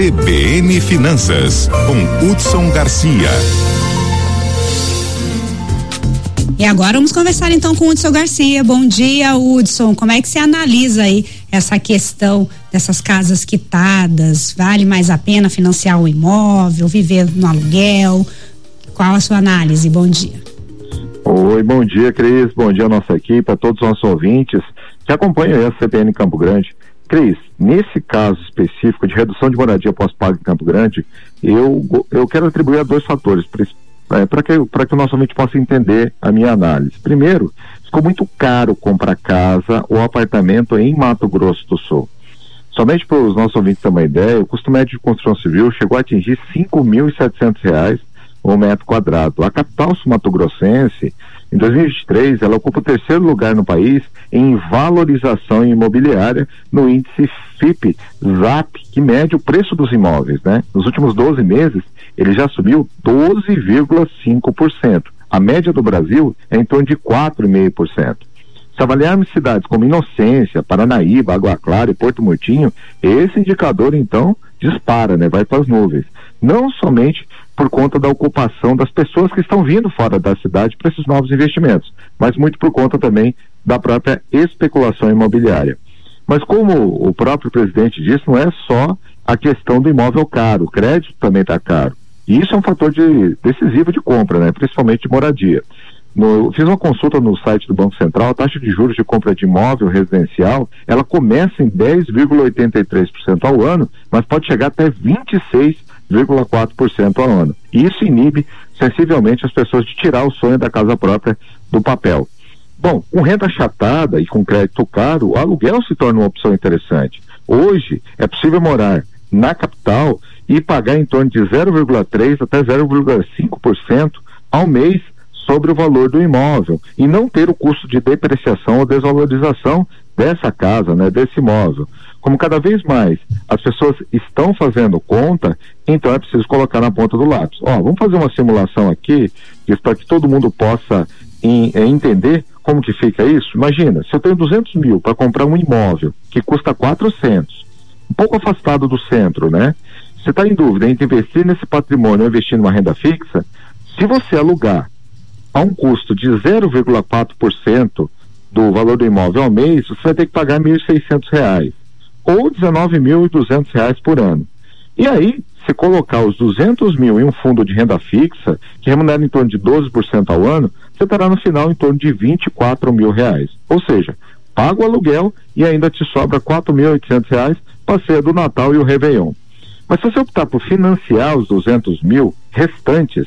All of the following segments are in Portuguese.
CBN Finanças, com Hudson Garcia. E agora vamos conversar então com o Hudson Garcia. Bom dia, Hudson. Como é que você analisa aí essa questão dessas casas quitadas? Vale mais a pena financiar o imóvel, viver no aluguel? Qual a sua análise? Bom dia. Oi, bom dia, Cris. Bom dia, nossa equipe, a todos os nossos ouvintes que acompanham a CPN Campo Grande. Cris, nesse caso específico de redução de moradia pós-pago em Campo Grande, eu, eu quero atribuir a dois fatores para que, que o nosso ouvinte possa entender a minha análise. Primeiro, ficou muito caro comprar casa ou apartamento em Mato Grosso do Sul. Somente para os nossos ouvintes terem uma ideia, o custo médio de construção civil chegou a atingir R$ 5.700 o metro quadrado. A capital sul-mato-grossense, em 2023, ela ocupa o terceiro lugar no país em valorização imobiliária no índice FIP ZAP, que mede o preço dos imóveis, né? Nos últimos 12 meses, ele já subiu 12,5%. A média do Brasil é em torno de 4,5%. Se avaliarmos cidades como Inocência, Paranaíba, Água Clara e Porto Murtinho, esse indicador então dispara, né? Vai para as nuvens. Não somente por conta da ocupação das pessoas que estão vindo fora da cidade para esses novos investimentos, mas muito por conta também da própria especulação imobiliária. Mas como o próprio presidente disse, não é só a questão do imóvel caro, o crédito também está caro. E isso é um fator de, decisivo de compra, né? principalmente de moradia. No, fiz uma consulta no site do Banco Central, a taxa de juros de compra de imóvel residencial, ela começa em 10,83% ao ano, mas pode chegar até 26 0,4% ao ano. E isso inibe sensivelmente as pessoas de tirar o sonho da casa própria do papel. Bom, com renda achatada e com crédito caro, o aluguel se torna uma opção interessante. Hoje é possível morar na capital e pagar em torno de 0,3 até 0,5% ao mês sobre o valor do imóvel e não ter o custo de depreciação ou desvalorização dessa casa, né, desse imóvel. Como cada vez mais as pessoas estão fazendo conta, então é preciso colocar na ponta do lápis. Ó, vamos fazer uma simulação aqui, para que todo mundo possa em, é, entender como que fica isso. Imagina, se eu tenho 200 mil para comprar um imóvel que custa 400, um pouco afastado do centro, né? Você está em dúvida entre investir nesse patrimônio ou investir numa renda fixa? Se você alugar a um custo de 0,4% do valor do imóvel ao mês, você vai ter que pagar R$ 1.600 ou R$ 19.200 por ano. E aí, se colocar os 200 mil em um fundo de renda fixa, que remunera em torno de 12% ao ano, você terá no final em torno de 24 mil reais. Ou seja, paga o aluguel e ainda te sobra R$ 4.800 para ser do Natal e o Réveillon. Mas se você optar por financiar os 200 mil restantes,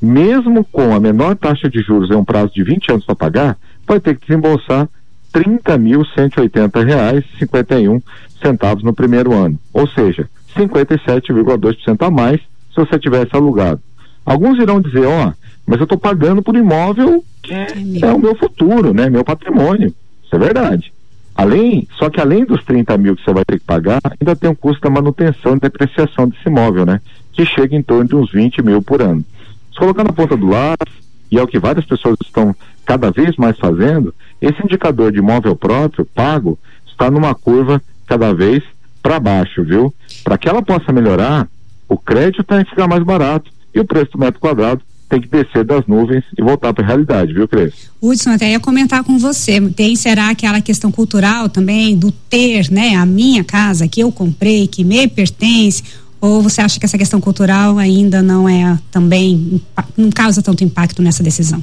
mesmo com a menor taxa de juros em um prazo de 20 anos para pagar, vai ter que desembolsar R$ 30.180,51 centavos no primeiro ano, ou seja, 57,2% a mais se você tivesse alugado. Alguns irão dizer, ó, oh, mas eu estou pagando por imóvel que é, é o meu futuro, né, meu patrimônio. Isso é verdade. Além, só que além dos 30 mil que você vai ter que pagar, ainda tem o um custo da manutenção e depreciação desse imóvel, né? Que chega em torno de uns 20 mil por ano. Se colocar na ponta do lápis, e é o que várias pessoas estão cada vez mais fazendo, esse indicador de imóvel próprio, pago, está numa curva cada vez para baixo, viu? Para que ela possa melhorar, o crédito tem que ficar mais barato e o preço do metro quadrado tem que descer das nuvens e voltar para a realidade, viu, Cris? Hudson, até ia comentar com você, tem, será aquela questão cultural também do ter, né, a minha casa que eu comprei, que me pertence, ou você acha que essa questão cultural ainda não é também, não causa tanto impacto nessa decisão?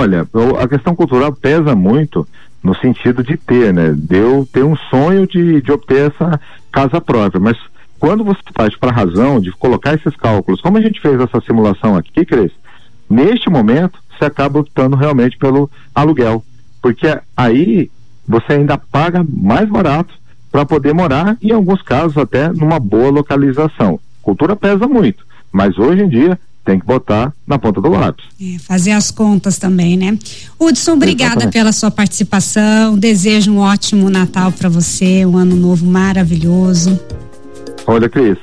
Olha, a questão cultural pesa muito no sentido de ter, né? De ter um sonho de, de obter essa casa própria, mas quando você parte para a razão de colocar esses cálculos, como a gente fez essa simulação aqui, Cris, neste momento você acaba optando realmente pelo aluguel, porque aí você ainda paga mais barato para poder morar e em alguns casos até numa boa localização. Cultura pesa muito, mas hoje em dia tem que botar na ponta do lápis. É, fazer as contas também, né? Hudson, obrigada Exatamente. pela sua participação. Desejo um ótimo Natal para você, um ano novo maravilhoso. Olha, Cris,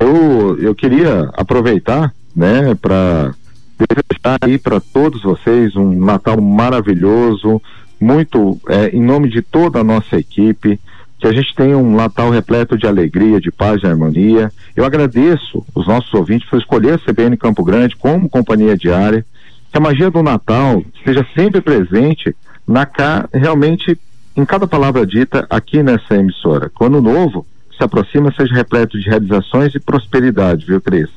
eu, eu queria aproveitar, né, para desejar aí para todos vocês um Natal maravilhoso, muito é, em nome de toda a nossa equipe que a gente tenha um Natal repleto de alegria, de paz e harmonia. Eu agradeço os nossos ouvintes por escolher a CBN Campo Grande como companhia diária. Que a magia do Natal esteja sempre presente na realmente em cada palavra dita aqui nessa emissora. Quando novo se aproxima, seja repleto de realizações e prosperidade, viu, Cris?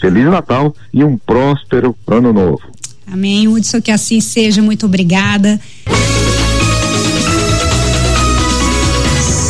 Feliz Natal e um próspero ano novo. Amém, Hudson, que assim seja. Muito obrigada.